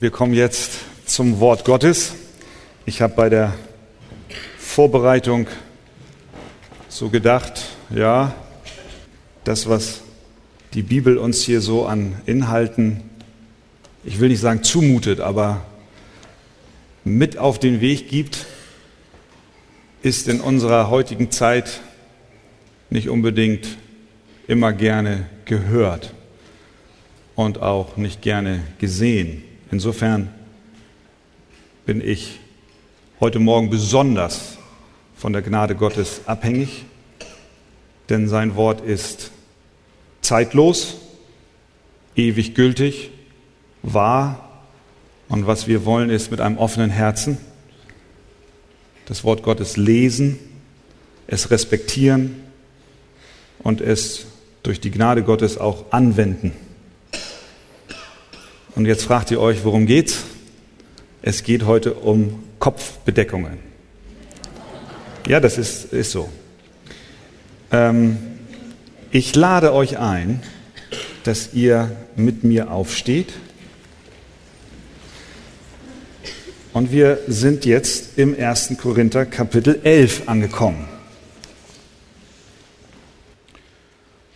Wir kommen jetzt zum Wort Gottes. Ich habe bei der Vorbereitung so gedacht, ja, das, was die Bibel uns hier so an Inhalten, ich will nicht sagen zumutet, aber mit auf den Weg gibt, ist in unserer heutigen Zeit nicht unbedingt immer gerne gehört und auch nicht gerne gesehen. Insofern bin ich heute Morgen besonders von der Gnade Gottes abhängig, denn sein Wort ist zeitlos, ewig gültig, wahr und was wir wollen ist mit einem offenen Herzen das Wort Gottes lesen, es respektieren und es durch die Gnade Gottes auch anwenden. Und jetzt fragt ihr euch, worum geht's? Es geht heute um Kopfbedeckungen. Ja, das ist, ist so. Ähm, ich lade euch ein, dass ihr mit mir aufsteht. Und wir sind jetzt im 1. Korinther Kapitel 11 angekommen.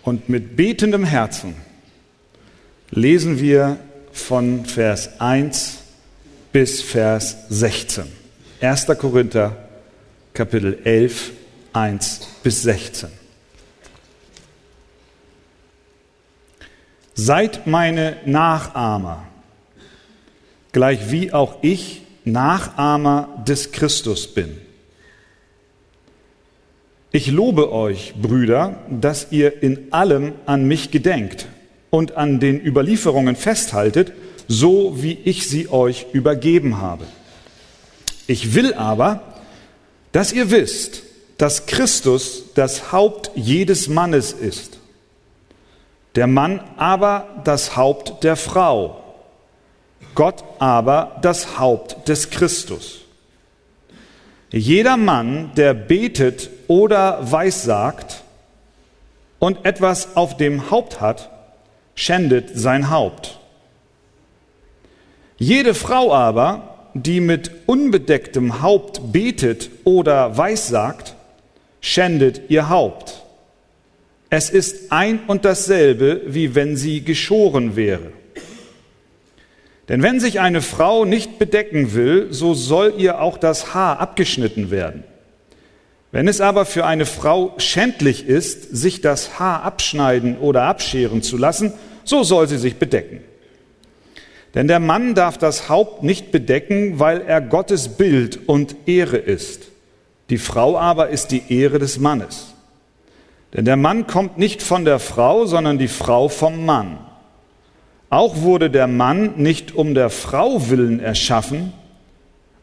Und mit betendem Herzen lesen wir von Vers 1 bis Vers 16. 1. Korinther Kapitel 11, 1 bis 16. Seid meine Nachahmer, gleich wie auch ich Nachahmer des Christus bin. Ich lobe euch, Brüder, dass ihr in allem an mich gedenkt und an den Überlieferungen festhaltet, so wie ich sie euch übergeben habe. Ich will aber, dass ihr wisst, dass Christus das Haupt jedes Mannes ist, der Mann aber das Haupt der Frau, Gott aber das Haupt des Christus. Jeder Mann, der betet oder weissagt und etwas auf dem Haupt hat, schändet sein Haupt. Jede Frau aber, die mit unbedecktem Haupt betet oder weissagt, schändet ihr Haupt. Es ist ein und dasselbe, wie wenn sie geschoren wäre. Denn wenn sich eine Frau nicht bedecken will, so soll ihr auch das Haar abgeschnitten werden. Wenn es aber für eine Frau schändlich ist, sich das Haar abschneiden oder abscheren zu lassen, so soll sie sich bedecken. Denn der Mann darf das Haupt nicht bedecken, weil er Gottes Bild und Ehre ist. Die Frau aber ist die Ehre des Mannes. Denn der Mann kommt nicht von der Frau, sondern die Frau vom Mann. Auch wurde der Mann nicht um der Frau willen erschaffen,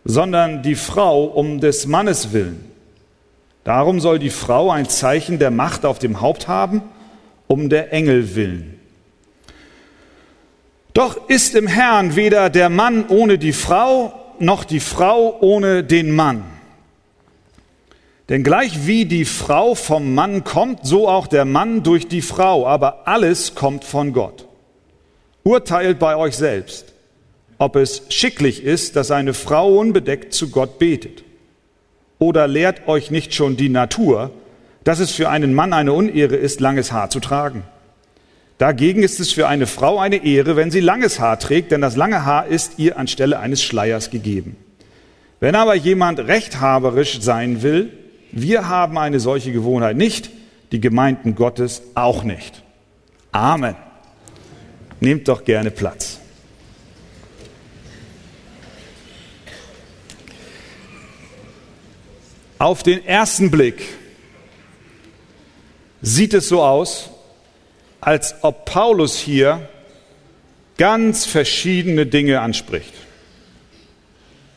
sondern die Frau um des Mannes willen. Darum soll die Frau ein Zeichen der Macht auf dem Haupt haben, um der Engel willen. Doch ist im Herrn weder der Mann ohne die Frau, noch die Frau ohne den Mann. Denn gleich wie die Frau vom Mann kommt, so auch der Mann durch die Frau, aber alles kommt von Gott. Urteilt bei euch selbst, ob es schicklich ist, dass eine Frau unbedeckt zu Gott betet. Oder lehrt euch nicht schon die Natur, dass es für einen Mann eine Unehre ist, langes Haar zu tragen? Dagegen ist es für eine Frau eine Ehre, wenn sie langes Haar trägt, denn das lange Haar ist ihr anstelle eines Schleiers gegeben. Wenn aber jemand rechthaberisch sein will, wir haben eine solche Gewohnheit nicht, die Gemeinden Gottes auch nicht. Amen. Nehmt doch gerne Platz. Auf den ersten Blick sieht es so aus, als ob Paulus hier ganz verschiedene Dinge anspricht.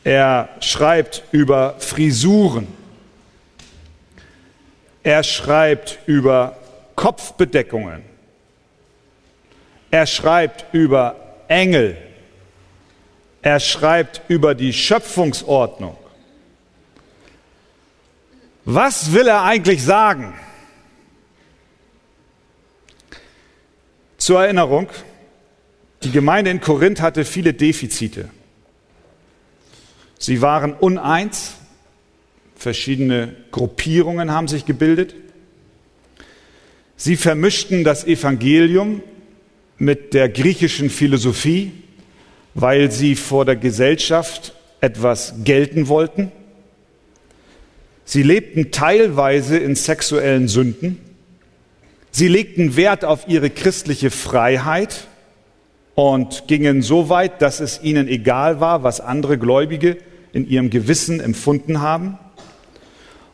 Er schreibt über Frisuren. Er schreibt über Kopfbedeckungen. Er schreibt über Engel. Er schreibt über die Schöpfungsordnung. Was will er eigentlich sagen? Zur Erinnerung, Die Gemeinde in Korinth hatte viele Defizite. Sie waren uneins, verschiedene Gruppierungen haben sich gebildet. Sie vermischten das Evangelium mit der griechischen Philosophie, weil sie vor der Gesellschaft etwas gelten wollten. Sie lebten teilweise in sexuellen Sünden. Sie legten Wert auf ihre christliche Freiheit und gingen so weit, dass es ihnen egal war, was andere Gläubige in ihrem Gewissen empfunden haben.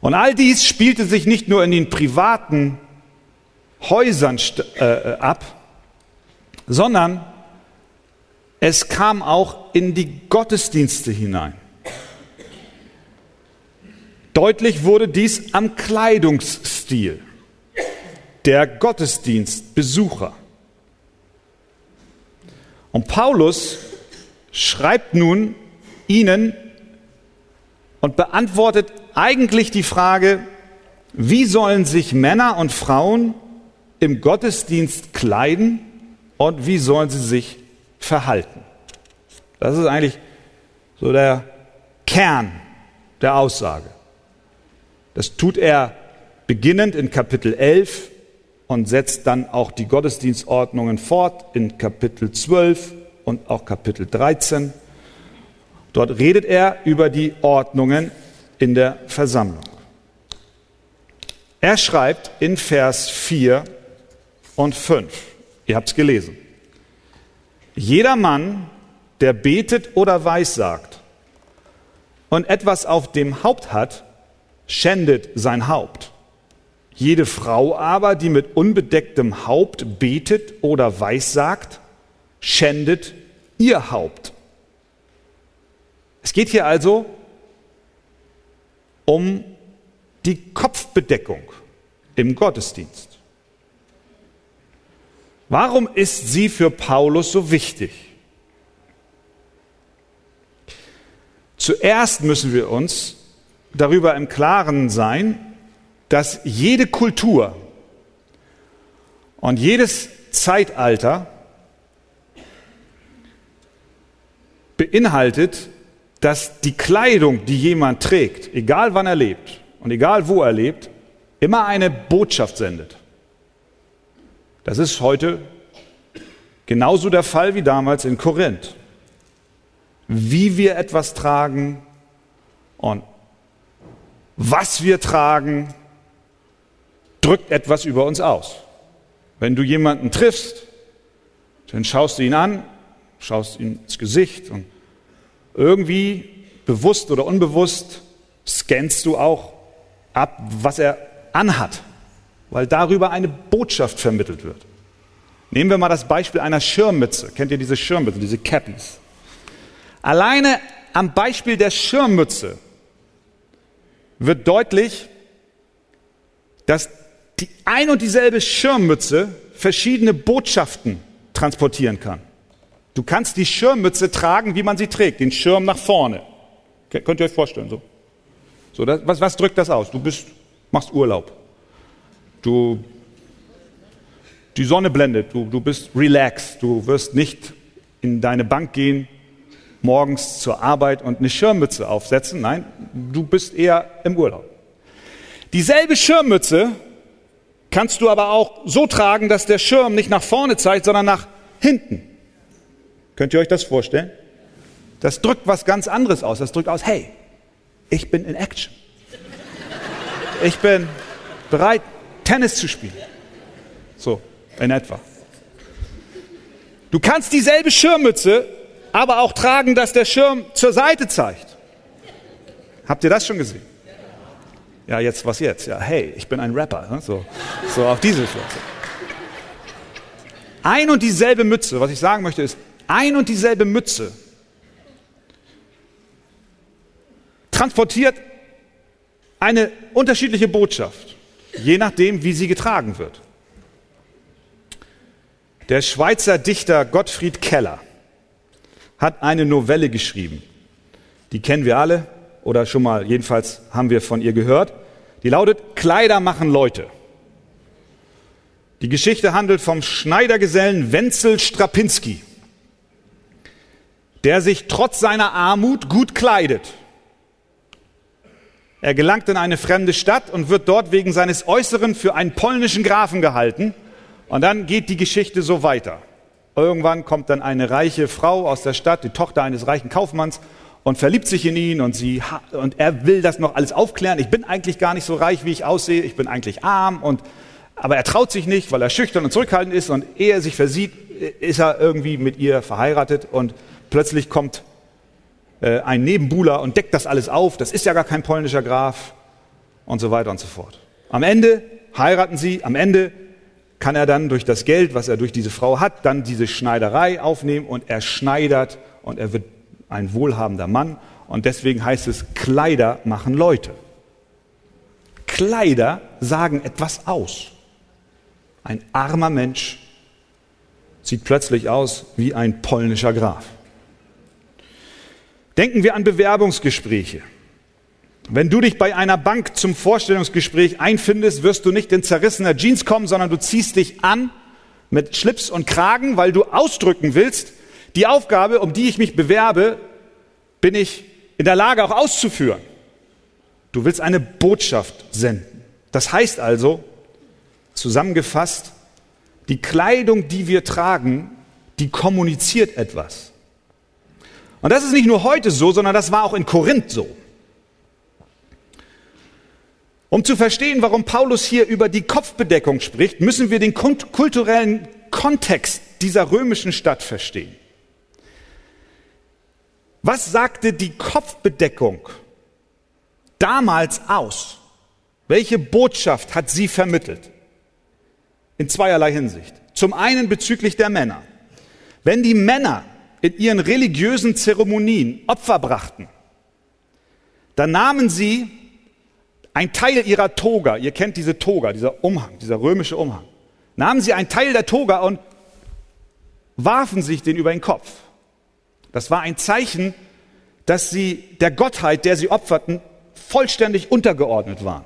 Und all dies spielte sich nicht nur in den privaten Häusern äh, ab, sondern es kam auch in die Gottesdienste hinein. Deutlich wurde dies am Kleidungsstil der Gottesdienstbesucher. Und Paulus schreibt nun ihnen und beantwortet eigentlich die Frage, wie sollen sich Männer und Frauen im Gottesdienst kleiden und wie sollen sie sich verhalten. Das ist eigentlich so der Kern der Aussage. Das tut er beginnend in Kapitel 11 und setzt dann auch die Gottesdienstordnungen fort in Kapitel 12 und auch Kapitel 13. Dort redet er über die Ordnungen in der Versammlung. Er schreibt in Vers 4 und 5, ihr habt es gelesen, jeder Mann, der betet oder weissagt und etwas auf dem Haupt hat, schändet sein Haupt. Jede Frau aber, die mit unbedecktem Haupt betet oder weissagt, schändet ihr Haupt. Es geht hier also um die Kopfbedeckung im Gottesdienst. Warum ist sie für Paulus so wichtig? Zuerst müssen wir uns darüber im Klaren sein, dass jede Kultur und jedes Zeitalter beinhaltet, dass die Kleidung, die jemand trägt, egal wann er lebt und egal wo er lebt, immer eine Botschaft sendet. Das ist heute genauso der Fall wie damals in Korinth. Wie wir etwas tragen und was wir tragen, drückt etwas über uns aus. Wenn du jemanden triffst, dann schaust du ihn an, schaust ihm ins Gesicht und irgendwie bewusst oder unbewusst scannst du auch ab, was er anhat weil darüber eine Botschaft vermittelt wird. Nehmen wir mal das Beispiel einer Schirmmütze. Kennt ihr diese Schirmmütze, diese Cappies? Alleine am Beispiel der Schirmmütze wird deutlich, dass die ein und dieselbe Schirmmütze verschiedene Botschaften transportieren kann. Du kannst die Schirmmütze tragen, wie man sie trägt, den Schirm nach vorne. Könnt ihr euch vorstellen, so? So, das, was, was drückt das aus? Du bist, machst Urlaub. Du, die Sonne blendet, du, du bist relaxed, du wirst nicht in deine Bank gehen, morgens zur Arbeit und eine Schirmmütze aufsetzen. Nein, du bist eher im Urlaub. Dieselbe Schirmmütze kannst du aber auch so tragen, dass der Schirm nicht nach vorne zeigt, sondern nach hinten. Könnt ihr euch das vorstellen? Das drückt was ganz anderes aus. Das drückt aus, hey, ich bin in Action. Ich bin bereit, Tennis zu spielen. So, in etwa. Du kannst dieselbe Schirmmütze aber auch tragen, dass der Schirm zur Seite zeigt. Habt ihr das schon gesehen? Ja, jetzt was jetzt? Ja, hey, ich bin ein Rapper. Ne? So, so auf diese Schürze. Ein und dieselbe Mütze, was ich sagen möchte, ist, ein und dieselbe Mütze transportiert eine unterschiedliche Botschaft je nachdem, wie sie getragen wird. Der Schweizer Dichter Gottfried Keller hat eine Novelle geschrieben. Die kennen wir alle oder schon mal, jedenfalls haben wir von ihr gehört. Die lautet Kleider machen Leute. Die Geschichte handelt vom Schneidergesellen Wenzel Strapinski. der sich trotz seiner Armut gut kleidet. Er gelangt in eine fremde Stadt und wird dort wegen seines Äußeren für einen polnischen Grafen gehalten. Und dann geht die Geschichte so weiter. Irgendwann kommt dann eine reiche Frau aus der Stadt, die Tochter eines reichen Kaufmanns, und verliebt sich in ihn und, sie, und er will das noch alles aufklären. Ich bin eigentlich gar nicht so reich, wie ich aussehe. Ich bin eigentlich arm. Und, aber er traut sich nicht, weil er schüchtern und zurückhaltend ist. Und ehe er sich versieht, ist er irgendwie mit ihr verheiratet. Und plötzlich kommt äh, ein Nebenbuhler und deckt das alles auf. Das ist ja gar kein polnischer Graf. Und so weiter und so fort. Am Ende heiraten sie. Am Ende kann er dann durch das Geld, was er durch diese Frau hat, dann diese Schneiderei aufnehmen und er schneidert und er wird ein wohlhabender Mann. Und deswegen heißt es, Kleider machen Leute. Kleider sagen etwas aus. Ein armer Mensch sieht plötzlich aus wie ein polnischer Graf. Denken wir an Bewerbungsgespräche. Wenn du dich bei einer Bank zum Vorstellungsgespräch einfindest, wirst du nicht in zerrissener Jeans kommen, sondern du ziehst dich an mit Schlips und Kragen, weil du ausdrücken willst, die Aufgabe, um die ich mich bewerbe, bin ich in der Lage auch auszuführen. Du willst eine Botschaft senden. Das heißt also, zusammengefasst, die Kleidung, die wir tragen, die kommuniziert etwas. Und das ist nicht nur heute so, sondern das war auch in Korinth so. Um zu verstehen, warum Paulus hier über die Kopfbedeckung spricht, müssen wir den kulturellen Kontext dieser römischen Stadt verstehen. Was sagte die Kopfbedeckung damals aus? Welche Botschaft hat sie vermittelt? In zweierlei Hinsicht. Zum einen bezüglich der Männer. Wenn die Männer in ihren religiösen Zeremonien Opfer brachten, dann nahmen sie ein Teil ihrer Toga, ihr kennt diese Toga, dieser Umhang, dieser römische Umhang, nahmen sie einen Teil der Toga und warfen sich den über den Kopf. Das war ein Zeichen, dass sie der Gottheit, der sie opferten, vollständig untergeordnet waren.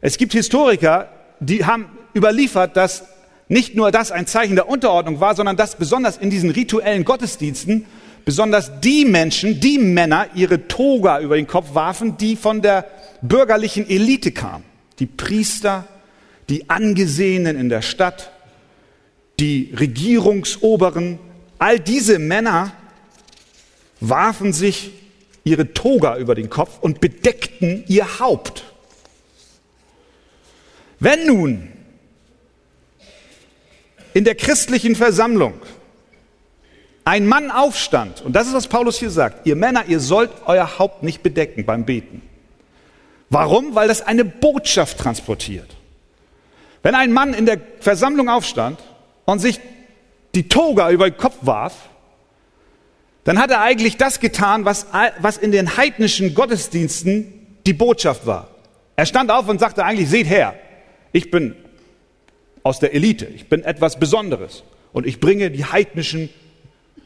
Es gibt Historiker, die haben überliefert, dass nicht nur das ein Zeichen der Unterordnung war, sondern dass besonders in diesen rituellen Gottesdiensten besonders die Menschen, die Männer ihre Toga über den Kopf warfen, die von der bürgerlichen Elite kamen. Die Priester, die Angesehenen in der Stadt, die Regierungsoberen, all diese Männer warfen sich ihre Toga über den Kopf und bedeckten ihr Haupt. Wenn nun in der christlichen Versammlung ein Mann aufstand, und das ist, was Paulus hier sagt, ihr Männer, ihr sollt euer Haupt nicht bedecken beim Beten. Warum? Weil das eine Botschaft transportiert. Wenn ein Mann in der Versammlung aufstand und sich die Toga über den Kopf warf, dann hat er eigentlich das getan, was, was in den heidnischen Gottesdiensten die Botschaft war. Er stand auf und sagte eigentlich, seht her, ich bin aus der Elite, ich bin etwas Besonderes und ich bringe die heidnischen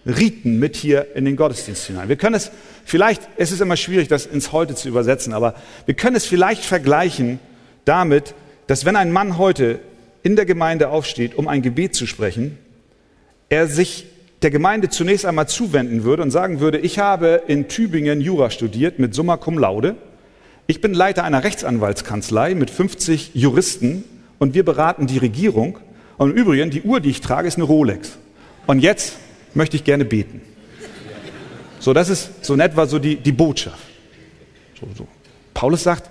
Riten mit hier in den Gottesdienst hinein. Wir können es vielleicht, es ist immer schwierig, das ins Heute zu übersetzen, aber wir können es vielleicht vergleichen damit, dass wenn ein Mann heute in der Gemeinde aufsteht, um ein Gebet zu sprechen, er sich der Gemeinde zunächst einmal zuwenden würde und sagen würde, ich habe in Tübingen Jura studiert mit Summa Cum Laude. Ich bin Leiter einer Rechtsanwaltskanzlei mit 50 Juristen und wir beraten die Regierung. Und im Übrigen, die Uhr, die ich trage, ist eine Rolex. Und jetzt möchte ich gerne beten. So, das ist so in etwa so die, die Botschaft. So, so. Paulus sagt,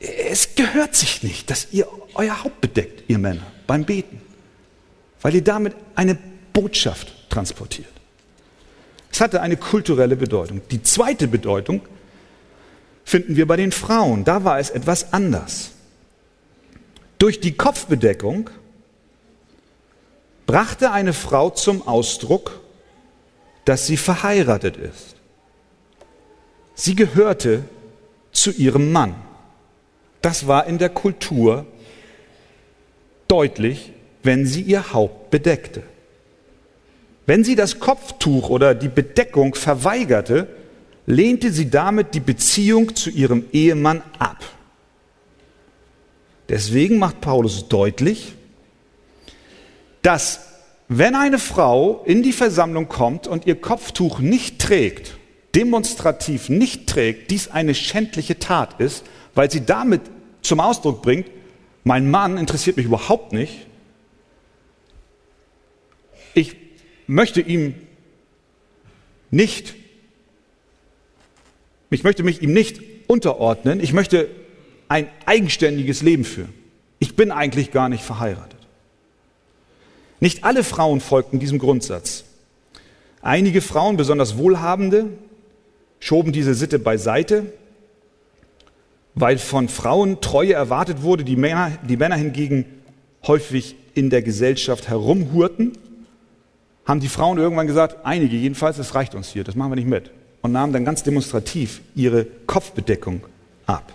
es gehört sich nicht, dass ihr euer Haupt bedeckt, ihr Männer, beim Beten, weil ihr damit eine Botschaft transportiert. Es hatte eine kulturelle Bedeutung. Die zweite Bedeutung finden wir bei den Frauen. Da war es etwas anders. Durch die Kopfbedeckung brachte eine Frau zum Ausdruck, dass sie verheiratet ist. Sie gehörte zu ihrem Mann. Das war in der Kultur deutlich, wenn sie ihr Haupt bedeckte. Wenn sie das Kopftuch oder die Bedeckung verweigerte, lehnte sie damit die Beziehung zu ihrem Ehemann ab. Deswegen macht Paulus deutlich, dass wenn eine Frau in die Versammlung kommt und ihr Kopftuch nicht trägt, demonstrativ nicht trägt, dies eine schändliche Tat ist, weil sie damit zum Ausdruck bringt, mein Mann interessiert mich überhaupt nicht, ich möchte ihm nicht, ich möchte mich ihm nicht unterordnen, ich möchte ein eigenständiges Leben führen. Ich bin eigentlich gar nicht verheiratet. Nicht alle Frauen folgten diesem Grundsatz. Einige Frauen, besonders Wohlhabende, schoben diese Sitte beiseite, weil von Frauen Treue erwartet wurde, die Männer, die Männer hingegen häufig in der Gesellschaft herumhurten, haben die Frauen irgendwann gesagt, einige jedenfalls, es reicht uns hier, das machen wir nicht mit, und nahmen dann ganz demonstrativ ihre Kopfbedeckung ab.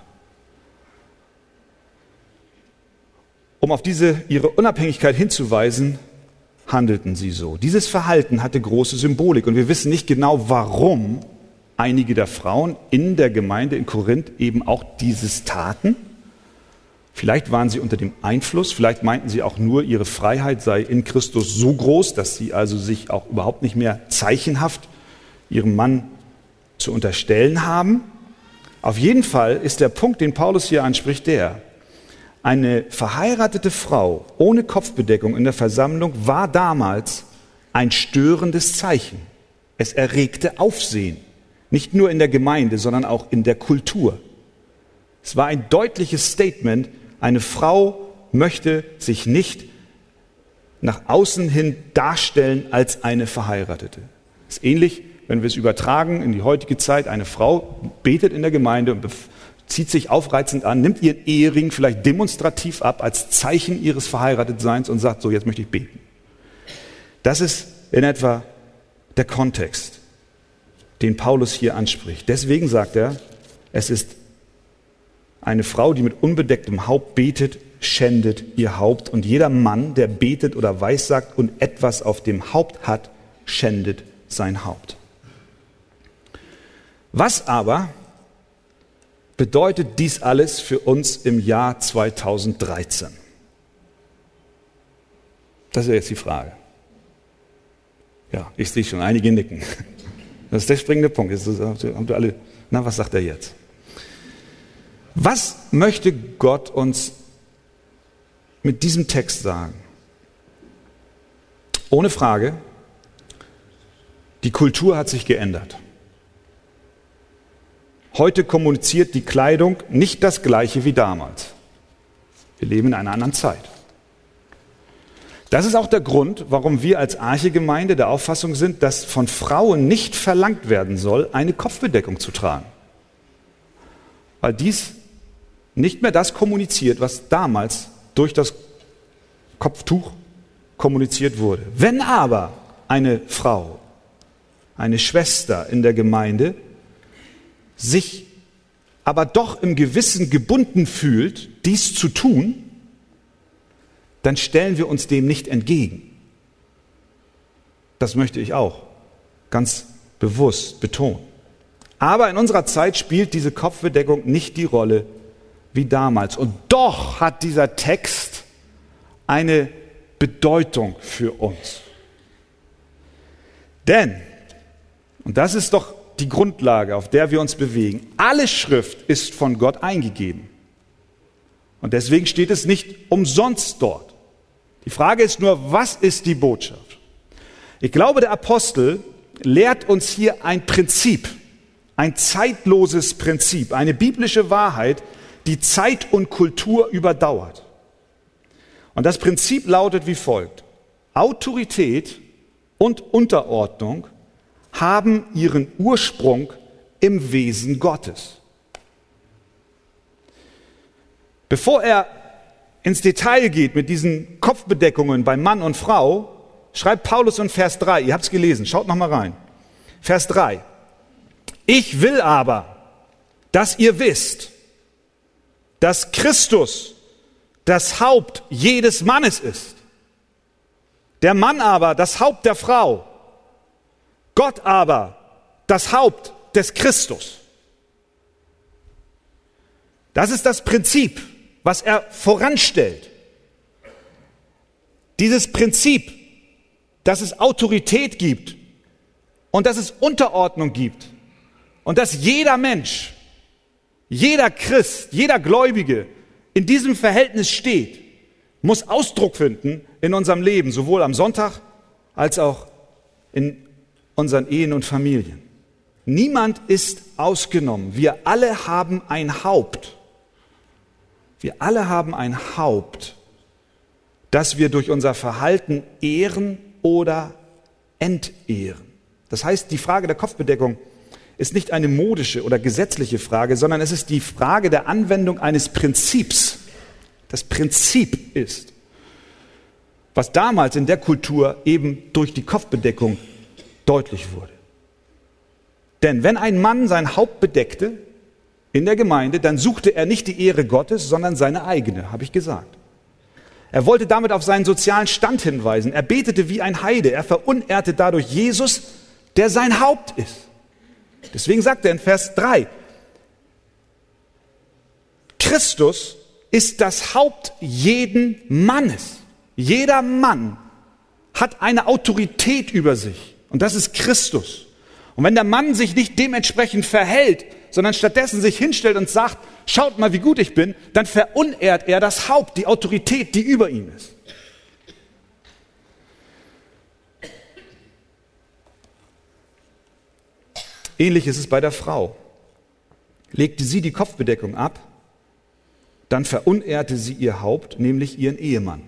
Um auf diese ihre Unabhängigkeit hinzuweisen, handelten sie so. Dieses Verhalten hatte große Symbolik und wir wissen nicht genau, warum einige der Frauen in der Gemeinde in Korinth eben auch dieses taten. Vielleicht waren sie unter dem Einfluss, vielleicht meinten sie auch nur, ihre Freiheit sei in Christus so groß, dass sie also sich auch überhaupt nicht mehr zeichenhaft ihrem Mann zu unterstellen haben. Auf jeden Fall ist der Punkt, den Paulus hier anspricht, der, eine verheiratete Frau ohne Kopfbedeckung in der Versammlung war damals ein störendes Zeichen. Es erregte Aufsehen. Nicht nur in der Gemeinde, sondern auch in der Kultur. Es war ein deutliches Statement, eine Frau möchte sich nicht nach außen hin darstellen als eine Verheiratete. Es ist ähnlich, wenn wir es übertragen in die heutige Zeit. Eine Frau betet in der Gemeinde und zieht sich aufreizend an, nimmt ihren Ehering vielleicht demonstrativ ab als Zeichen ihres Verheiratetseins und sagt, so jetzt möchte ich beten. Das ist in etwa der Kontext den Paulus hier anspricht. Deswegen sagt er, es ist eine Frau, die mit unbedecktem Haupt betet, schändet ihr Haupt. Und jeder Mann, der betet oder weissagt und etwas auf dem Haupt hat, schändet sein Haupt. Was aber bedeutet dies alles für uns im Jahr 2013? Das ist jetzt die Frage. Ja, ich sehe schon einige nicken. Das ist der springende Punkt. Haben alle, na, was sagt er jetzt? Was möchte Gott uns mit diesem Text sagen? Ohne Frage, die Kultur hat sich geändert. Heute kommuniziert die Kleidung nicht das gleiche wie damals. Wir leben in einer anderen Zeit. Das ist auch der Grund, warum wir als Archegemeinde der Auffassung sind, dass von Frauen nicht verlangt werden soll, eine Kopfbedeckung zu tragen. Weil dies nicht mehr das kommuniziert, was damals durch das Kopftuch kommuniziert wurde. Wenn aber eine Frau, eine Schwester in der Gemeinde sich aber doch im Gewissen gebunden fühlt, dies zu tun, dann stellen wir uns dem nicht entgegen. Das möchte ich auch ganz bewusst betonen. Aber in unserer Zeit spielt diese Kopfbedeckung nicht die Rolle wie damals. Und doch hat dieser Text eine Bedeutung für uns. Denn, und das ist doch die Grundlage, auf der wir uns bewegen, alle Schrift ist von Gott eingegeben. Und deswegen steht es nicht umsonst dort. Die Frage ist nur, was ist die Botschaft? Ich glaube, der Apostel lehrt uns hier ein Prinzip, ein zeitloses Prinzip, eine biblische Wahrheit, die Zeit und Kultur überdauert. Und das Prinzip lautet wie folgt. Autorität und Unterordnung haben ihren Ursprung im Wesen Gottes. Bevor er ins Detail geht mit diesen Kopfbedeckungen bei Mann und Frau, schreibt Paulus in Vers 3, ihr habt es gelesen, schaut noch mal rein. Vers 3. Ich will aber, dass ihr wisst, dass Christus das Haupt jedes Mannes ist. Der Mann aber das Haupt der Frau. Gott aber das Haupt des Christus. Das ist das Prinzip was er voranstellt. Dieses Prinzip dass es Autorität gibt und dass es Unterordnung gibt und dass jeder Mensch, jeder Christ, jeder Gläubige in diesem Verhältnis steht, muss Ausdruck finden in unserem Leben, sowohl am Sonntag als auch in unseren Ehen und Familien. Niemand ist ausgenommen. Wir alle haben ein Haupt. Wir alle haben ein Haupt, das wir durch unser Verhalten ehren oder entehren. Das heißt, die Frage der Kopfbedeckung ist nicht eine modische oder gesetzliche Frage, sondern es ist die Frage der Anwendung eines Prinzips. Das Prinzip ist, was damals in der Kultur eben durch die Kopfbedeckung deutlich wurde. Denn wenn ein Mann sein Haupt bedeckte, in der Gemeinde, dann suchte er nicht die Ehre Gottes, sondern seine eigene, habe ich gesagt. Er wollte damit auf seinen sozialen Stand hinweisen. Er betete wie ein Heide. Er verunehrte dadurch Jesus, der sein Haupt ist. Deswegen sagt er in Vers 3, Christus ist das Haupt jeden Mannes. Jeder Mann hat eine Autorität über sich und das ist Christus. Und wenn der Mann sich nicht dementsprechend verhält, sondern stattdessen sich hinstellt und sagt, schaut mal, wie gut ich bin, dann verunehrt er das Haupt, die Autorität, die über ihm ist. Ähnlich ist es bei der Frau. Legte sie die Kopfbedeckung ab, dann verunehrte sie ihr Haupt, nämlich ihren Ehemann.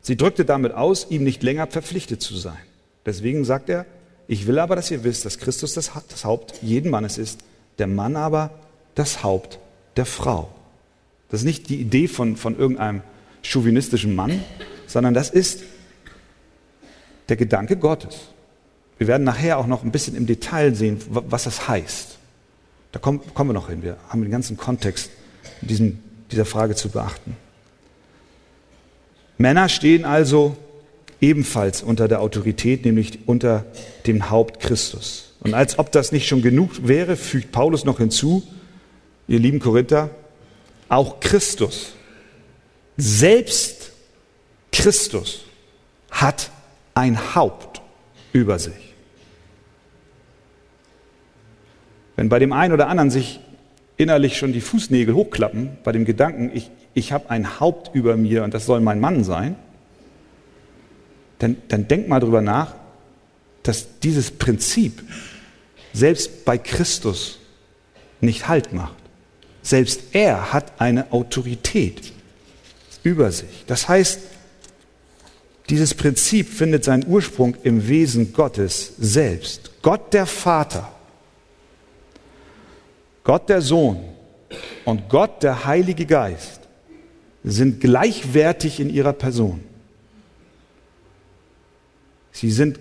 Sie drückte damit aus, ihm nicht länger verpflichtet zu sein. Deswegen sagt er, ich will aber, dass ihr wisst, dass Christus das, Haupt jeden Mannes ist, der Mann aber das Haupt der Frau. Das ist nicht die Idee von, von irgendeinem chauvinistischen Mann, sondern das ist der Gedanke Gottes. Wir werden nachher auch noch ein bisschen im Detail sehen, was das heißt. Da kommen, kommen wir noch hin. Wir haben den ganzen Kontext in diesem, dieser Frage zu beachten. Männer stehen also ebenfalls unter der Autorität, nämlich unter dem Haupt Christus. Und als ob das nicht schon genug wäre, fügt Paulus noch hinzu, ihr lieben Korinther, auch Christus, selbst Christus hat ein Haupt über sich. Wenn bei dem einen oder anderen sich innerlich schon die Fußnägel hochklappen, bei dem Gedanken, ich, ich habe ein Haupt über mir und das soll mein Mann sein, dann, dann denk mal drüber nach, dass dieses Prinzip selbst bei Christus nicht Halt macht. Selbst er hat eine Autorität über sich. Das heißt, dieses Prinzip findet seinen Ursprung im Wesen Gottes selbst. Gott der Vater, Gott der Sohn und Gott der Heilige Geist sind gleichwertig in ihrer Person. Sie sind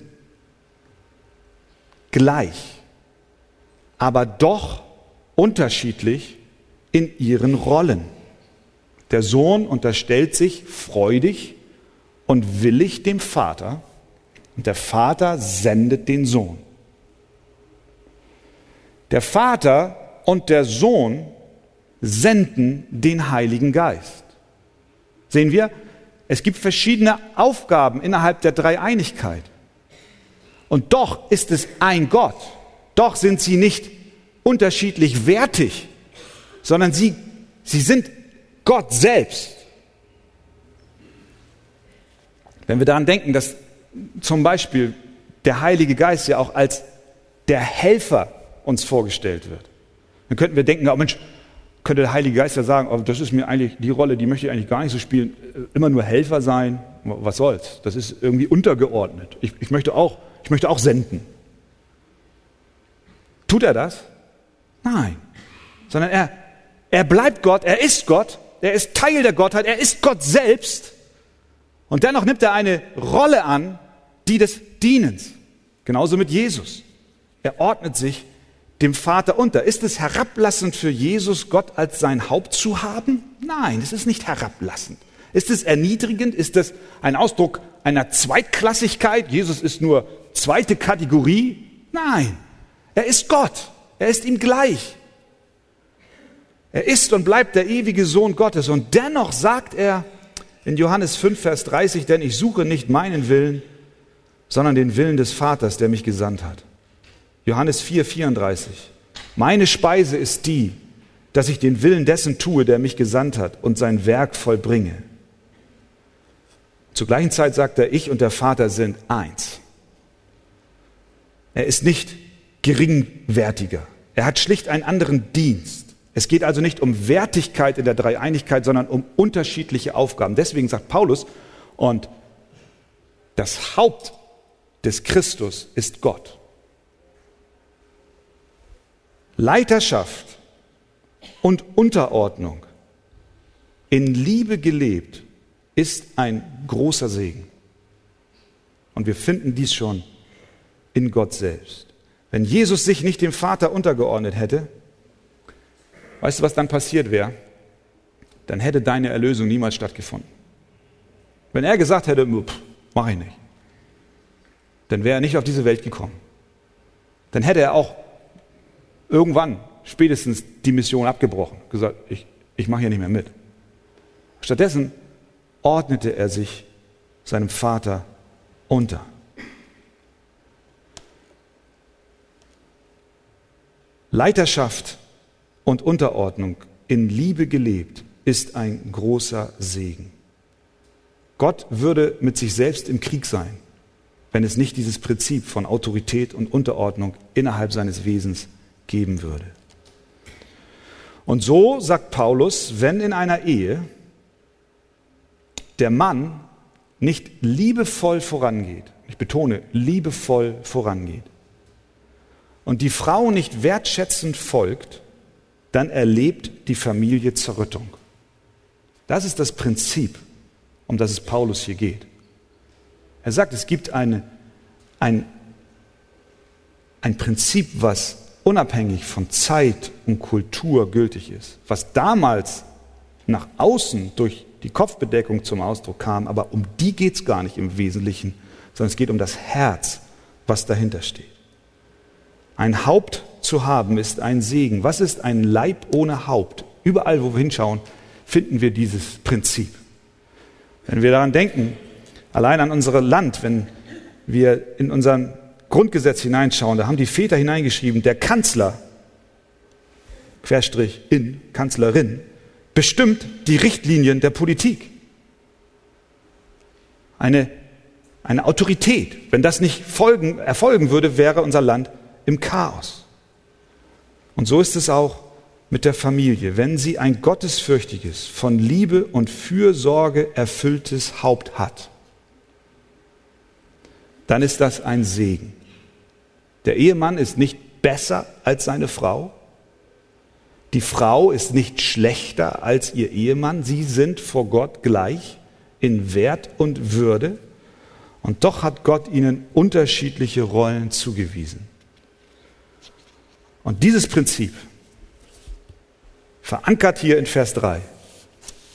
gleich, aber doch unterschiedlich in ihren Rollen. Der Sohn unterstellt sich freudig und willig dem Vater und der Vater sendet den Sohn. Der Vater und der Sohn senden den Heiligen Geist. Sehen wir, es gibt verschiedene Aufgaben innerhalb der Dreieinigkeit. Und doch ist es ein Gott. Doch sind sie nicht unterschiedlich wertig, sondern sie, sie sind Gott selbst. Wenn wir daran denken, dass zum Beispiel der Heilige Geist ja auch als der Helfer uns vorgestellt wird, dann könnten wir denken, oh Mensch, könnte der Heilige Geist ja sagen, oh, das ist mir eigentlich die Rolle, die möchte ich eigentlich gar nicht so spielen, äh, immer nur Helfer sein. Was soll's? Das ist irgendwie untergeordnet. Ich, ich, möchte, auch, ich möchte auch senden. Tut er das? Nein. Sondern er, er bleibt Gott, er ist Gott, er ist Teil der Gottheit, er ist Gott selbst. Und dennoch nimmt er eine Rolle an, die des Dienens. Genauso mit Jesus. Er ordnet sich dem Vater unter. Ist es herablassend für Jesus, Gott als sein Haupt zu haben? Nein, es ist nicht herablassend. Ist es erniedrigend? Ist es ein Ausdruck einer Zweitklassigkeit? Jesus ist nur zweite Kategorie? Nein, er ist Gott. Er ist ihm gleich. Er ist und bleibt der ewige Sohn Gottes. Und dennoch sagt er in Johannes 5, Vers 30, denn ich suche nicht meinen Willen, sondern den Willen des Vaters, der mich gesandt hat. Johannes 4, 34. Meine Speise ist die, dass ich den Willen dessen tue, der mich gesandt hat und sein Werk vollbringe. Zur gleichen Zeit sagt er, ich und der Vater sind eins. Er ist nicht geringwertiger. Er hat schlicht einen anderen Dienst. Es geht also nicht um Wertigkeit in der Dreieinigkeit, sondern um unterschiedliche Aufgaben. Deswegen sagt Paulus, und das Haupt des Christus ist Gott. Leiterschaft und Unterordnung in Liebe gelebt ist ein großer Segen. Und wir finden dies schon in Gott selbst. Wenn Jesus sich nicht dem Vater untergeordnet hätte, weißt du, was dann passiert wäre? Dann hätte deine Erlösung niemals stattgefunden. Wenn er gesagt hätte, mach ich nicht, dann wäre er nicht auf diese Welt gekommen. Dann hätte er auch irgendwann spätestens die Mission abgebrochen, gesagt, ich, ich mache hier nicht mehr mit. Stattdessen ordnete er sich seinem Vater unter. Leiterschaft und Unterordnung in Liebe gelebt ist ein großer Segen. Gott würde mit sich selbst im Krieg sein, wenn es nicht dieses Prinzip von Autorität und Unterordnung innerhalb seines Wesens geben würde. Und so sagt Paulus, wenn in einer Ehe der Mann nicht liebevoll vorangeht, ich betone, liebevoll vorangeht, und die Frau nicht wertschätzend folgt, dann erlebt die Familie Zerrüttung. Das ist das Prinzip, um das es Paulus hier geht. Er sagt, es gibt eine, ein, ein Prinzip, was unabhängig von Zeit und Kultur gültig ist, was damals nach außen durch die Kopfbedeckung zum Ausdruck kam, aber um die geht es gar nicht im Wesentlichen, sondern es geht um das Herz, was dahinter steht. Ein Haupt zu haben ist ein Segen. Was ist ein Leib ohne Haupt? Überall, wo wir hinschauen, finden wir dieses Prinzip. Wenn wir daran denken, allein an unser Land, wenn wir in unser Grundgesetz hineinschauen, da haben die Väter hineingeschrieben, der Kanzler, Querstrich in, Kanzlerin, bestimmt die Richtlinien der Politik. Eine, eine Autorität. Wenn das nicht folgen, erfolgen würde, wäre unser Land im Chaos. Und so ist es auch mit der Familie. Wenn sie ein gottesfürchtiges, von Liebe und Fürsorge erfülltes Haupt hat, dann ist das ein Segen. Der Ehemann ist nicht besser als seine Frau. Die Frau ist nicht schlechter als ihr Ehemann. Sie sind vor Gott gleich in Wert und Würde. Und doch hat Gott ihnen unterschiedliche Rollen zugewiesen. Und dieses Prinzip, verankert hier in Vers 3,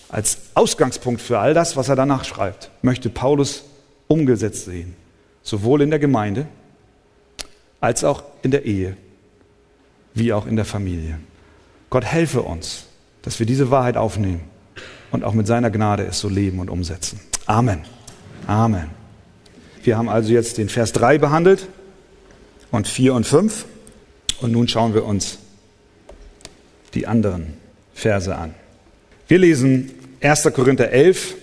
als Ausgangspunkt für all das, was er danach schreibt, möchte Paulus umgesetzt sehen. Sowohl in der Gemeinde als auch in der Ehe, wie auch in der Familie. Gott helfe uns, dass wir diese Wahrheit aufnehmen und auch mit seiner Gnade es so leben und umsetzen. Amen. Amen. Wir haben also jetzt den Vers 3 behandelt und 4 und 5. Und nun schauen wir uns die anderen Verse an. Wir lesen 1. Korinther 11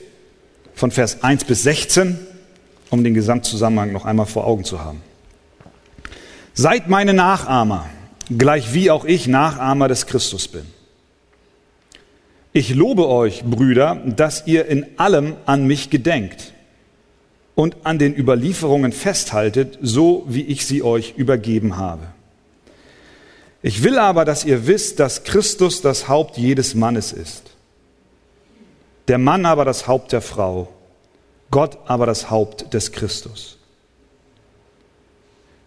von Vers 1 bis 16, um den Gesamtzusammenhang noch einmal vor Augen zu haben. Seid meine Nachahmer, gleich wie auch ich Nachahmer des Christus bin. Ich lobe euch, Brüder, dass ihr in allem an mich gedenkt und an den Überlieferungen festhaltet, so wie ich sie euch übergeben habe. Ich will aber, dass ihr wisst, dass Christus das Haupt jedes Mannes ist. Der Mann aber das Haupt der Frau, Gott aber das Haupt des Christus.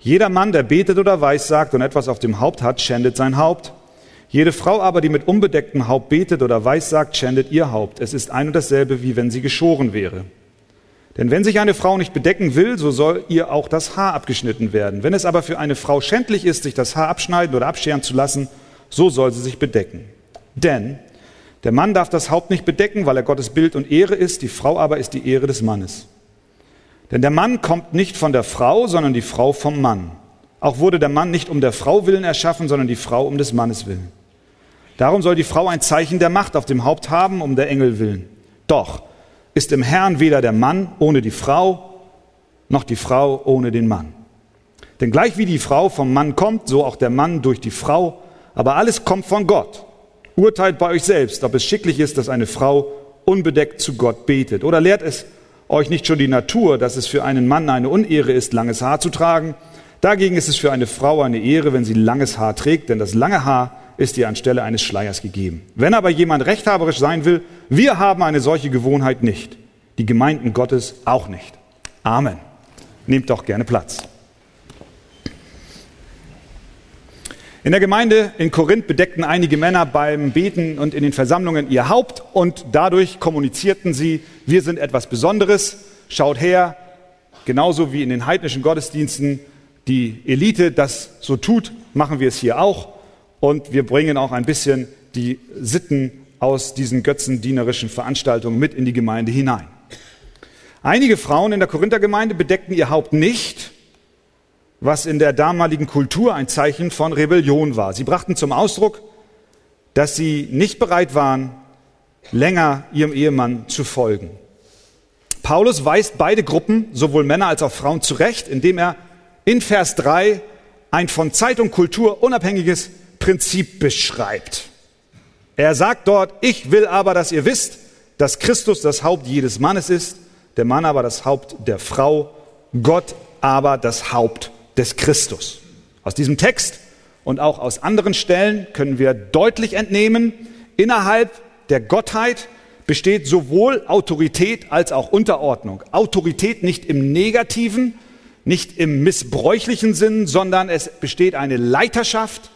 Jeder Mann, der betet oder weissagt und etwas auf dem Haupt hat, schändet sein Haupt. Jede Frau aber, die mit unbedecktem Haupt betet oder weissagt, schändet ihr Haupt. Es ist ein und dasselbe, wie wenn sie geschoren wäre. Denn wenn sich eine Frau nicht bedecken will, so soll ihr auch das Haar abgeschnitten werden. Wenn es aber für eine Frau schändlich ist, sich das Haar abschneiden oder abscheren zu lassen, so soll sie sich bedecken. Denn der Mann darf das Haupt nicht bedecken, weil er Gottes Bild und Ehre ist, die Frau aber ist die Ehre des Mannes. Denn der Mann kommt nicht von der Frau, sondern die Frau vom Mann. Auch wurde der Mann nicht um der Frau willen erschaffen, sondern die Frau um des Mannes willen. Darum soll die Frau ein Zeichen der Macht auf dem Haupt haben, um der Engel willen. Doch ist im Herrn weder der Mann ohne die Frau, noch die Frau ohne den Mann. Denn gleich wie die Frau vom Mann kommt, so auch der Mann durch die Frau, aber alles kommt von Gott. Urteilt bei euch selbst, ob es schicklich ist, dass eine Frau unbedeckt zu Gott betet. Oder lehrt es euch nicht schon die Natur, dass es für einen Mann eine Unehre ist, langes Haar zu tragen? Dagegen ist es für eine Frau eine Ehre, wenn sie langes Haar trägt, denn das lange Haar ist ihr anstelle eines Schleiers gegeben. Wenn aber jemand rechthaberisch sein will, wir haben eine solche Gewohnheit nicht. Die Gemeinden Gottes auch nicht. Amen. Nehmt doch gerne Platz. In der Gemeinde in Korinth bedeckten einige Männer beim Beten und in den Versammlungen ihr Haupt und dadurch kommunizierten sie, wir sind etwas Besonderes, schaut her, genauso wie in den heidnischen Gottesdiensten die Elite das so tut, machen wir es hier auch. Und wir bringen auch ein bisschen die Sitten aus diesen götzendienerischen Veranstaltungen mit in die Gemeinde hinein. Einige Frauen in der Korinthergemeinde bedeckten ihr Haupt nicht, was in der damaligen Kultur ein Zeichen von Rebellion war. Sie brachten zum Ausdruck, dass sie nicht bereit waren, länger ihrem Ehemann zu folgen. Paulus weist beide Gruppen, sowohl Männer als auch Frauen, zurecht, indem er in Vers 3 ein von Zeit und Kultur unabhängiges Prinzip beschreibt. Er sagt dort, ich will aber, dass ihr wisst, dass Christus das Haupt jedes Mannes ist, der Mann aber das Haupt der Frau, Gott aber das Haupt des Christus. Aus diesem Text und auch aus anderen Stellen können wir deutlich entnehmen, innerhalb der Gottheit besteht sowohl Autorität als auch Unterordnung. Autorität nicht im negativen, nicht im missbräuchlichen Sinn, sondern es besteht eine Leiterschaft,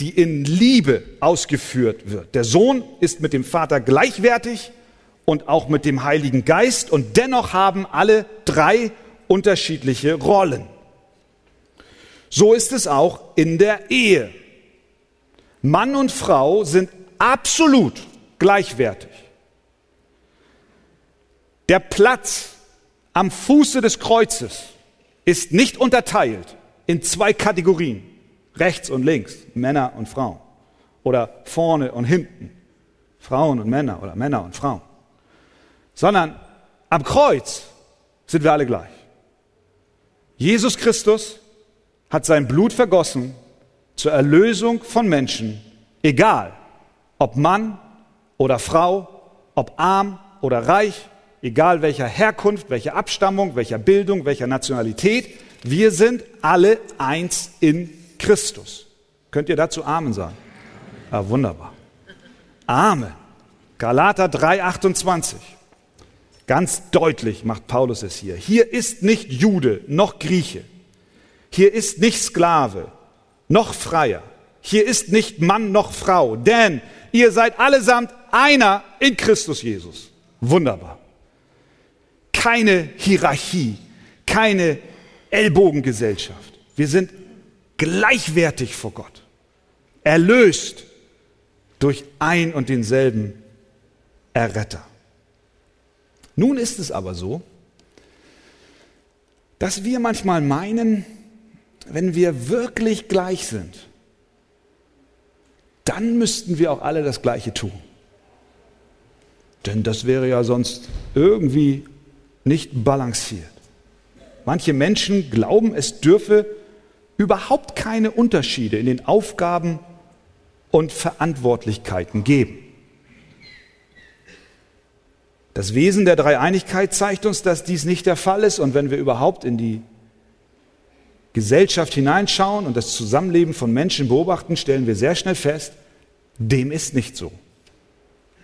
die in Liebe ausgeführt wird. Der Sohn ist mit dem Vater gleichwertig und auch mit dem Heiligen Geist und dennoch haben alle drei unterschiedliche Rollen. So ist es auch in der Ehe. Mann und Frau sind absolut gleichwertig. Der Platz am Fuße des Kreuzes ist nicht unterteilt in zwei Kategorien, rechts und links, Männer und Frauen, oder vorne und hinten, Frauen und Männer oder Männer und Frauen, sondern am Kreuz sind wir alle gleich. Jesus Christus hat sein Blut vergossen zur Erlösung von Menschen, egal ob Mann oder Frau, ob arm oder reich, egal welcher Herkunft, welcher Abstammung, welcher Bildung, welcher Nationalität. Wir sind alle eins in Christus. Könnt ihr dazu Amen sagen? Ah, wunderbar. Amen. Galater 3,28. Ganz deutlich macht Paulus es hier. Hier ist nicht Jude noch Grieche. Hier ist nicht Sklave noch Freier. Hier ist nicht Mann noch Frau. Denn ihr seid allesamt einer in Christus Jesus. Wunderbar. Keine Hierarchie, keine Ellbogengesellschaft. Wir sind gleichwertig vor Gott. Erlöst durch ein und denselben Erretter. Nun ist es aber so, dass wir manchmal meinen, wenn wir wirklich gleich sind, dann müssten wir auch alle das Gleiche tun. Denn das wäre ja sonst irgendwie nicht balanciert. Manche Menschen glauben, es dürfe überhaupt keine Unterschiede in den Aufgaben und Verantwortlichkeiten geben. Das Wesen der Dreieinigkeit zeigt uns, dass dies nicht der Fall ist. Und wenn wir überhaupt in die Gesellschaft hineinschauen und das Zusammenleben von Menschen beobachten, stellen wir sehr schnell fest, dem ist nicht so.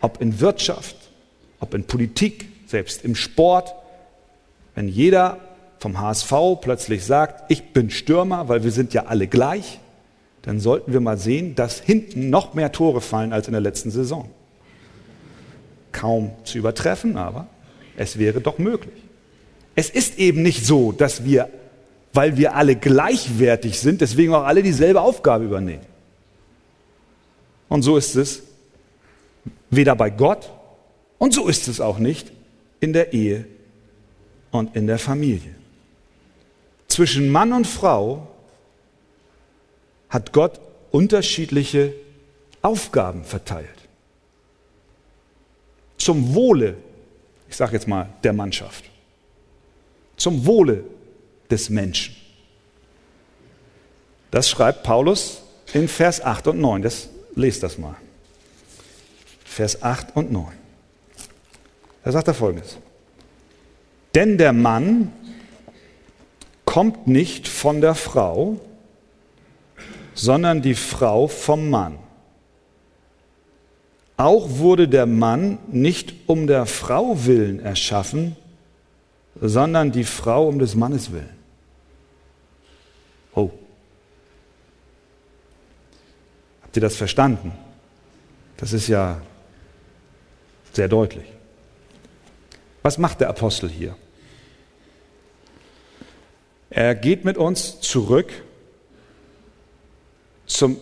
Ob in Wirtschaft, ob in Politik, selbst im Sport, wenn jeder vom HSV plötzlich sagt, ich bin Stürmer, weil wir sind ja alle gleich, dann sollten wir mal sehen, dass hinten noch mehr Tore fallen als in der letzten Saison kaum zu übertreffen, aber es wäre doch möglich. Es ist eben nicht so, dass wir, weil wir alle gleichwertig sind, deswegen auch alle dieselbe Aufgabe übernehmen. Und so ist es weder bei Gott und so ist es auch nicht in der Ehe und in der Familie. Zwischen Mann und Frau hat Gott unterschiedliche Aufgaben verteilt. Zum Wohle, ich sage jetzt mal, der Mannschaft. Zum Wohle des Menschen. Das schreibt Paulus in Vers 8 und 9. Das, lest das mal. Vers 8 und 9. Da sagt er folgendes. Denn der Mann kommt nicht von der Frau, sondern die Frau vom Mann. Auch wurde der Mann nicht um der Frau willen erschaffen, sondern die Frau um des Mannes willen. Oh. Habt ihr das verstanden? Das ist ja sehr deutlich. Was macht der Apostel hier? Er geht mit uns zurück zum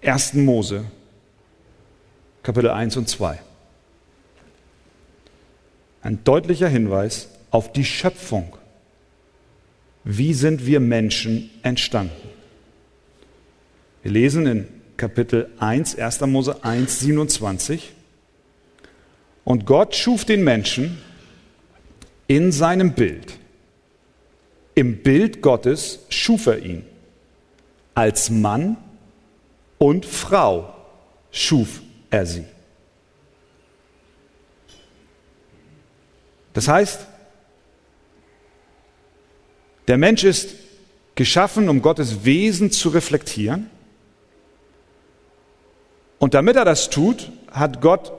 ersten Mose, Kapitel 1 und 2. Ein deutlicher Hinweis auf die Schöpfung. Wie sind wir Menschen entstanden? Wir lesen in Kapitel 1, 1. Mose 1, 27. Und Gott schuf den Menschen in seinem Bild. Im Bild Gottes schuf er ihn. Als Mann und Frau schuf er sie. Das heißt, der Mensch ist geschaffen, um Gottes Wesen zu reflektieren. Und damit er das tut, hat Gott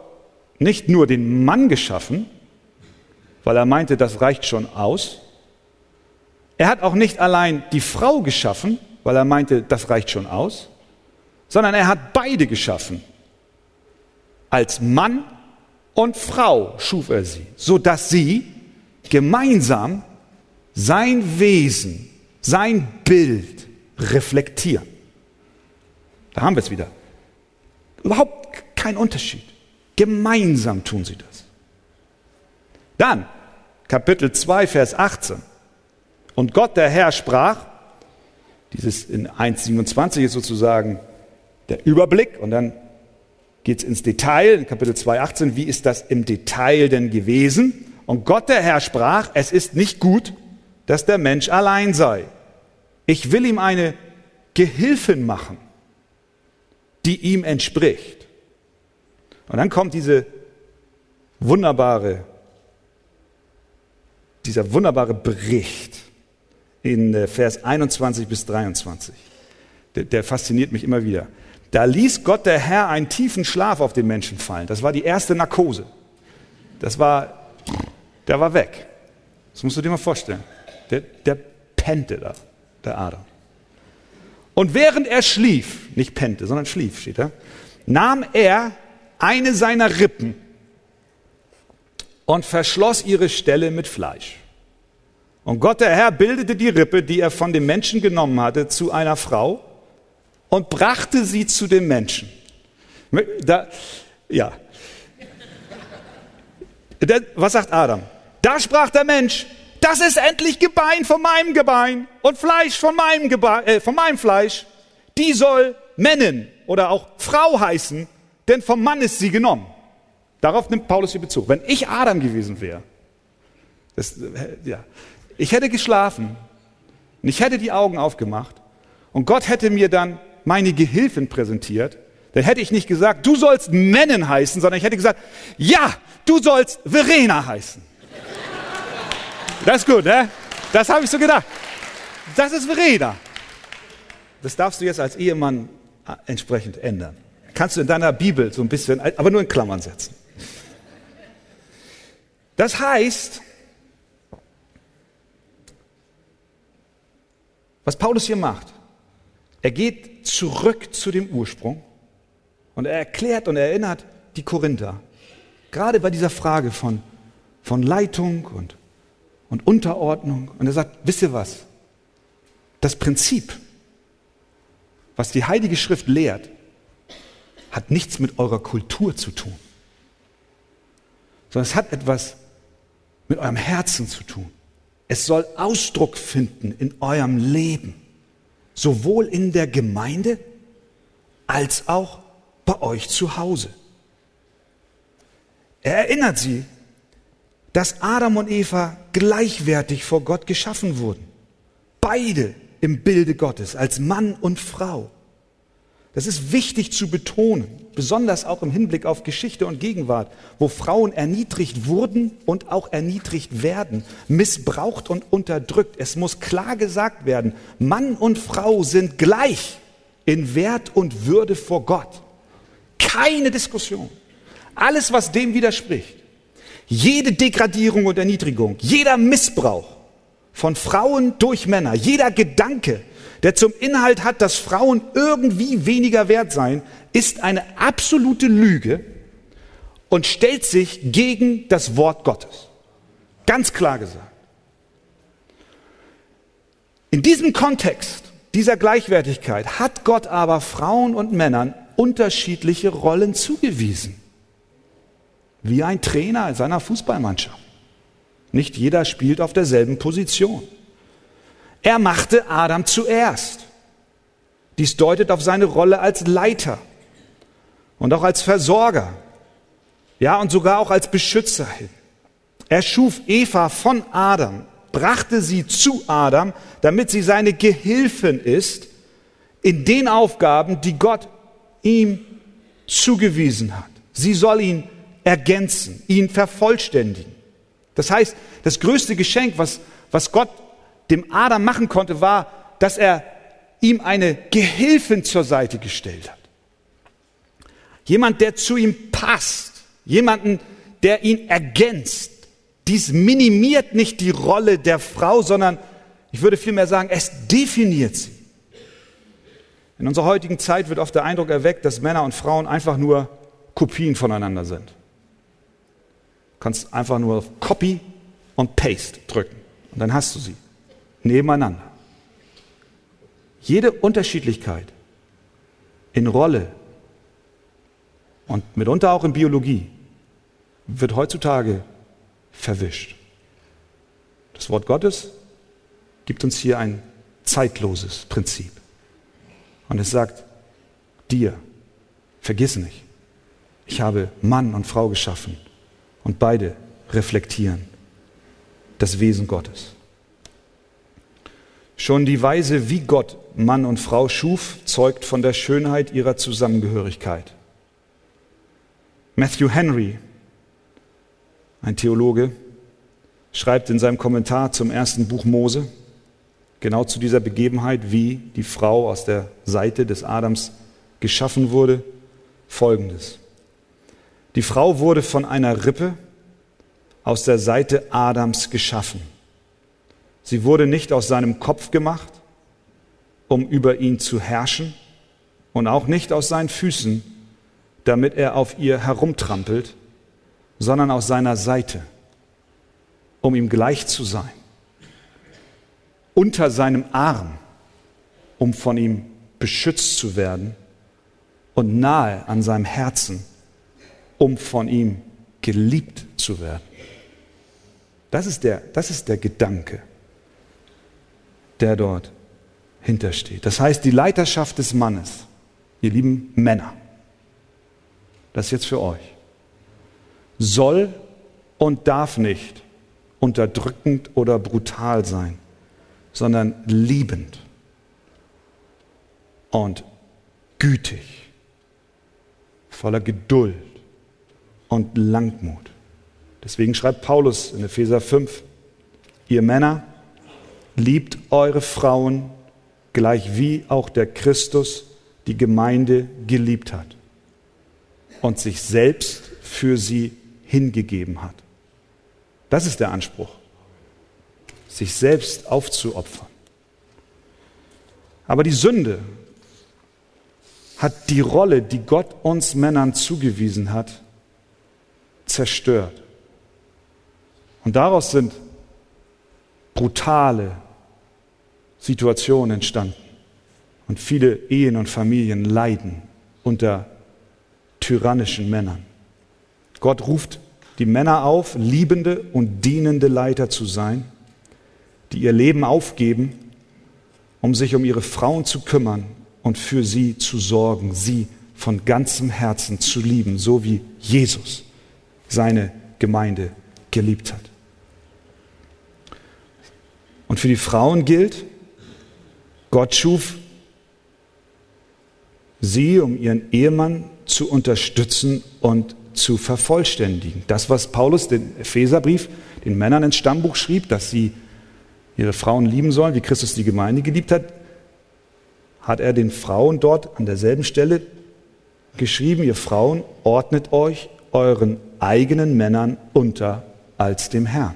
nicht nur den Mann geschaffen, weil er meinte, das reicht schon aus. Er hat auch nicht allein die Frau geschaffen, weil er meinte, das reicht schon aus, sondern er hat beide geschaffen. Als Mann und Frau schuf er sie, so dass sie gemeinsam sein Wesen, sein Bild reflektieren. Da haben wir es wieder. Überhaupt kein Unterschied. Gemeinsam tun sie das. Dann Kapitel 2, Vers 18. Und Gott, der Herr, sprach, dieses in 1,27 ist sozusagen der Überblick und dann geht es ins Detail, in Kapitel 2, 18, wie ist das im Detail denn gewesen? Und Gott, der Herr, sprach, es ist nicht gut, dass der Mensch allein sei. Ich will ihm eine Gehilfin machen, die ihm entspricht. Und dann kommt diese wunderbare, dieser wunderbare Bericht in äh, Vers 21 bis 23. Der, der fasziniert mich immer wieder. Da ließ Gott der Herr einen tiefen Schlaf auf den Menschen fallen. Das war die erste Narkose. Das war, der war weg. Das musst du dir mal vorstellen. Der, der pennte da, der Adam. Und während er schlief, nicht pennte, sondern schlief, steht da, nahm er eine seiner Rippen und verschloss ihre Stelle mit Fleisch. Und Gott der Herr bildete die Rippe, die er von dem Menschen genommen hatte, zu einer Frau und brachte sie zu dem Menschen. Da, ja. Was sagt Adam? Da sprach der Mensch, das ist endlich Gebein von meinem Gebein und Fleisch von meinem, Gebein, äh, von meinem Fleisch. Die soll Männin oder auch Frau heißen, denn vom Mann ist sie genommen. Darauf nimmt Paulus hier Bezug. Wenn ich Adam gewesen wäre, das, ja, ich hätte geschlafen und ich hätte die Augen aufgemacht und Gott hätte mir dann meine Gehilfin präsentiert, dann hätte ich nicht gesagt, du sollst Mennen heißen, sondern ich hätte gesagt, ja, du sollst Verena heißen. Das ist gut, ne? Das habe ich so gedacht. Das ist Verena. Das darfst du jetzt als Ehemann entsprechend ändern. Kannst du in deiner Bibel so ein bisschen, aber nur in Klammern setzen. Das heißt, was Paulus hier macht, er geht zurück zu dem Ursprung und er erklärt und erinnert die Korinther, gerade bei dieser Frage von, von Leitung und, und Unterordnung. Und er sagt, wisst ihr was? Das Prinzip, was die Heilige Schrift lehrt, hat nichts mit eurer Kultur zu tun, sondern es hat etwas mit eurem Herzen zu tun. Es soll Ausdruck finden in eurem Leben, sowohl in der Gemeinde als auch bei euch zu Hause. Er erinnert sie, dass Adam und Eva gleichwertig vor Gott geschaffen wurden. Beide im Bilde Gottes, als Mann und Frau. Das ist wichtig zu betonen, besonders auch im Hinblick auf Geschichte und Gegenwart, wo Frauen erniedrigt wurden und auch erniedrigt werden, missbraucht und unterdrückt. Es muss klar gesagt werden, Mann und Frau sind gleich in Wert und Würde vor Gott. Keine Diskussion. Alles, was dem widerspricht, jede Degradierung und Erniedrigung, jeder Missbrauch von Frauen durch Männer, jeder Gedanke, der zum Inhalt hat, dass Frauen irgendwie weniger wert seien, ist eine absolute Lüge und stellt sich gegen das Wort Gottes. Ganz klar gesagt. In diesem Kontext dieser Gleichwertigkeit hat Gott aber Frauen und Männern unterschiedliche Rollen zugewiesen. Wie ein Trainer in seiner Fußballmannschaft. Nicht jeder spielt auf derselben Position. Er machte Adam zuerst. Dies deutet auf seine Rolle als Leiter und auch als Versorger, ja, und sogar auch als Beschützer hin. Er schuf Eva von Adam, brachte sie zu Adam, damit sie seine Gehilfin ist in den Aufgaben, die Gott ihm zugewiesen hat. Sie soll ihn ergänzen, ihn vervollständigen. Das heißt, das größte Geschenk, was, was Gott dem Adam machen konnte, war, dass er ihm eine Gehilfin zur Seite gestellt hat. Jemand, der zu ihm passt. Jemanden, der ihn ergänzt. Dies minimiert nicht die Rolle der Frau, sondern ich würde vielmehr sagen, es definiert sie. In unserer heutigen Zeit wird oft der Eindruck erweckt, dass Männer und Frauen einfach nur Kopien voneinander sind. Kannst einfach nur auf Copy und Paste drücken und dann hast du sie nebeneinander. Jede Unterschiedlichkeit in Rolle und mitunter auch in Biologie wird heutzutage verwischt. Das Wort Gottes gibt uns hier ein zeitloses Prinzip. Und es sagt dir, vergiss nicht, ich habe Mann und Frau geschaffen und beide reflektieren das Wesen Gottes. Schon die Weise, wie Gott Mann und Frau schuf, zeugt von der Schönheit ihrer Zusammengehörigkeit. Matthew Henry, ein Theologe, schreibt in seinem Kommentar zum ersten Buch Mose, genau zu dieser Begebenheit, wie die Frau aus der Seite des Adams geschaffen wurde, folgendes. Die Frau wurde von einer Rippe aus der Seite Adams geschaffen. Sie wurde nicht aus seinem Kopf gemacht, um über ihn zu herrschen, und auch nicht aus seinen Füßen, damit er auf ihr herumtrampelt, sondern aus seiner Seite, um ihm gleich zu sein, unter seinem Arm, um von ihm beschützt zu werden und nahe an seinem Herzen, um von ihm geliebt zu werden. Das ist der, das ist der Gedanke der dort hintersteht. Das heißt, die Leiterschaft des Mannes, ihr lieben Männer, das ist jetzt für euch, soll und darf nicht unterdrückend oder brutal sein, sondern liebend und gütig, voller Geduld und Langmut. Deswegen schreibt Paulus in Epheser 5, ihr Männer, Liebt eure Frauen gleich wie auch der Christus die Gemeinde geliebt hat und sich selbst für sie hingegeben hat. Das ist der Anspruch, sich selbst aufzuopfern. Aber die Sünde hat die Rolle, die Gott uns Männern zugewiesen hat, zerstört. Und daraus sind brutale, Situation entstanden. Und viele Ehen und Familien leiden unter tyrannischen Männern. Gott ruft die Männer auf, liebende und dienende Leiter zu sein, die ihr Leben aufgeben, um sich um ihre Frauen zu kümmern und für sie zu sorgen, sie von ganzem Herzen zu lieben, so wie Jesus seine Gemeinde geliebt hat. Und für die Frauen gilt, Gott schuf sie, um ihren Ehemann zu unterstützen und zu vervollständigen. Das, was Paulus den Epheserbrief den Männern ins Stammbuch schrieb, dass sie ihre Frauen lieben sollen, wie Christus die Gemeinde geliebt hat, hat er den Frauen dort an derselben Stelle geschrieben, ihr Frauen, ordnet euch euren eigenen Männern unter als dem Herrn.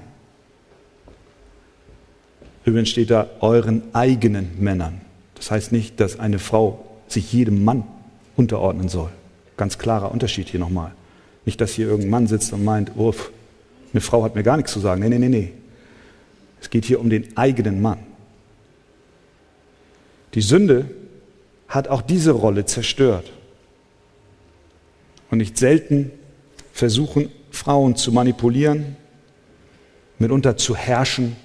Übrigens steht da euren eigenen Männern. Das heißt nicht, dass eine Frau sich jedem Mann unterordnen soll. Ganz klarer Unterschied hier nochmal. Nicht, dass hier irgendein Mann sitzt und meint, oh, eine Frau hat mir gar nichts zu sagen. Nee, nee, nee, nee. Es geht hier um den eigenen Mann. Die Sünde hat auch diese Rolle zerstört. Und nicht selten versuchen Frauen zu manipulieren, mitunter zu herrschen.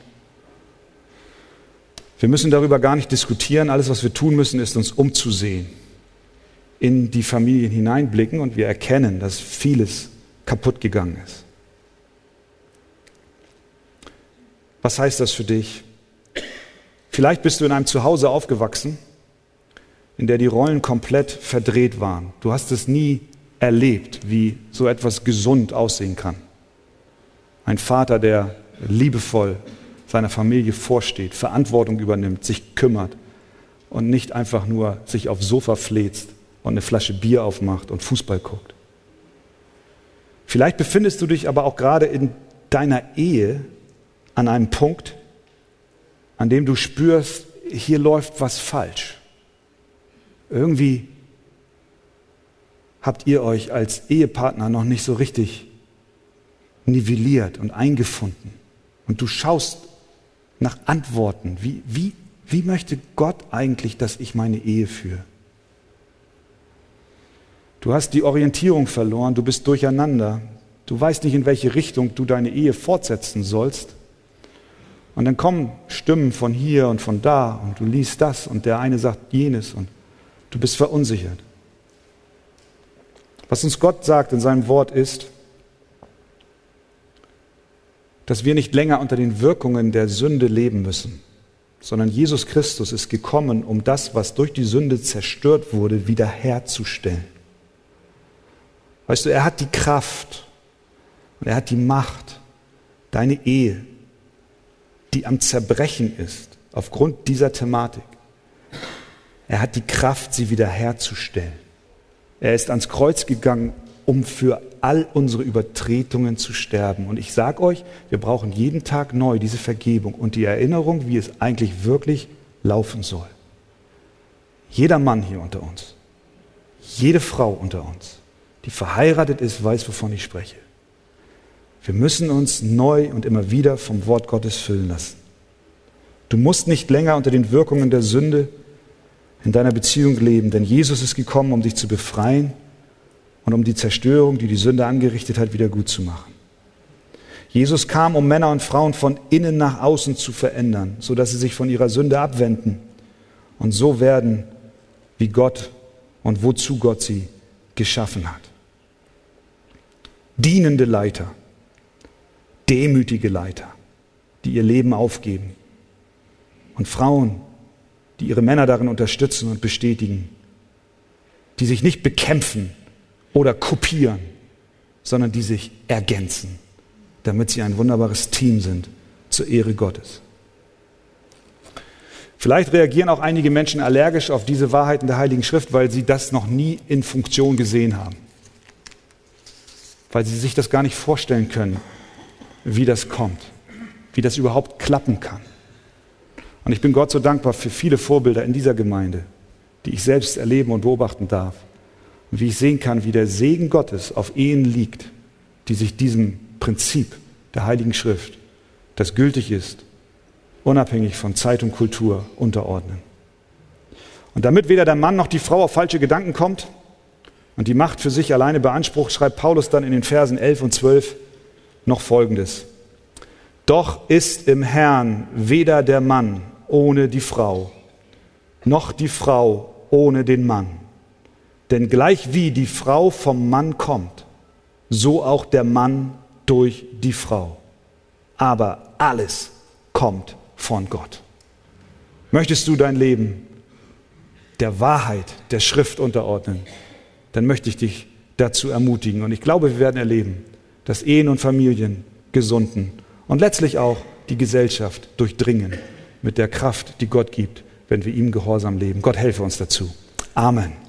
Wir müssen darüber gar nicht diskutieren. Alles, was wir tun müssen, ist uns umzusehen, in die Familien hineinblicken und wir erkennen, dass vieles kaputt gegangen ist. Was heißt das für dich? Vielleicht bist du in einem Zuhause aufgewachsen, in der die Rollen komplett verdreht waren. Du hast es nie erlebt, wie so etwas gesund aussehen kann. Ein Vater, der liebevoll seiner Familie vorsteht, Verantwortung übernimmt, sich kümmert und nicht einfach nur sich aufs Sofa fläzt und eine Flasche Bier aufmacht und Fußball guckt. Vielleicht befindest du dich aber auch gerade in deiner Ehe an einem Punkt, an dem du spürst, hier läuft was falsch. Irgendwie habt ihr euch als Ehepartner noch nicht so richtig nivelliert und eingefunden. Und du schaust nach Antworten. Wie, wie, wie möchte Gott eigentlich, dass ich meine Ehe führe? Du hast die Orientierung verloren, du bist durcheinander. Du weißt nicht, in welche Richtung du deine Ehe fortsetzen sollst. Und dann kommen Stimmen von hier und von da und du liest das und der eine sagt jenes und du bist verunsichert. Was uns Gott sagt in seinem Wort ist, dass wir nicht länger unter den Wirkungen der Sünde leben müssen, sondern Jesus Christus ist gekommen, um das, was durch die Sünde zerstört wurde, wiederherzustellen. Weißt du, er hat die Kraft und er hat die Macht, deine Ehe die am Zerbrechen ist, aufgrund dieser Thematik. Er hat die Kraft, sie wiederherzustellen. Er ist ans Kreuz gegangen, um für all unsere Übertretungen zu sterben. Und ich sage euch, wir brauchen jeden Tag neu diese Vergebung und die Erinnerung, wie es eigentlich wirklich laufen soll. Jeder Mann hier unter uns, jede Frau unter uns, die verheiratet ist, weiß, wovon ich spreche. Wir müssen uns neu und immer wieder vom Wort Gottes füllen lassen. Du musst nicht länger unter den Wirkungen der Sünde in deiner Beziehung leben, denn Jesus ist gekommen, um dich zu befreien und um die Zerstörung, die die Sünde angerichtet hat, wieder gut zu machen. Jesus kam, um Männer und Frauen von innen nach außen zu verändern, sodass sie sich von ihrer Sünde abwenden und so werden, wie Gott und wozu Gott sie geschaffen hat. Dienende Leiter demütige Leiter, die ihr Leben aufgeben. Und Frauen, die ihre Männer darin unterstützen und bestätigen, die sich nicht bekämpfen oder kopieren, sondern die sich ergänzen, damit sie ein wunderbares Team sind zur Ehre Gottes. Vielleicht reagieren auch einige Menschen allergisch auf diese Wahrheiten der Heiligen Schrift, weil sie das noch nie in Funktion gesehen haben, weil sie sich das gar nicht vorstellen können, wie das kommt, wie das überhaupt klappen kann. Und ich bin Gott so dankbar für viele Vorbilder in dieser Gemeinde, die ich selbst erleben und beobachten darf. Und wie ich sehen kann, wie der Segen Gottes auf Ehen liegt, die sich diesem Prinzip der Heiligen Schrift, das gültig ist, unabhängig von Zeit und Kultur unterordnen. Und damit weder der Mann noch die Frau auf falsche Gedanken kommt und die Macht für sich alleine beansprucht, schreibt Paulus dann in den Versen 11 und 12, noch Folgendes. Doch ist im Herrn weder der Mann ohne die Frau, noch die Frau ohne den Mann. Denn gleich wie die Frau vom Mann kommt, so auch der Mann durch die Frau. Aber alles kommt von Gott. Möchtest du dein Leben der Wahrheit der Schrift unterordnen, dann möchte ich dich dazu ermutigen. Und ich glaube, wir werden erleben, dass Ehen und Familien gesunden und letztlich auch die Gesellschaft durchdringen mit der Kraft, die Gott gibt, wenn wir ihm gehorsam leben. Gott helfe uns dazu. Amen.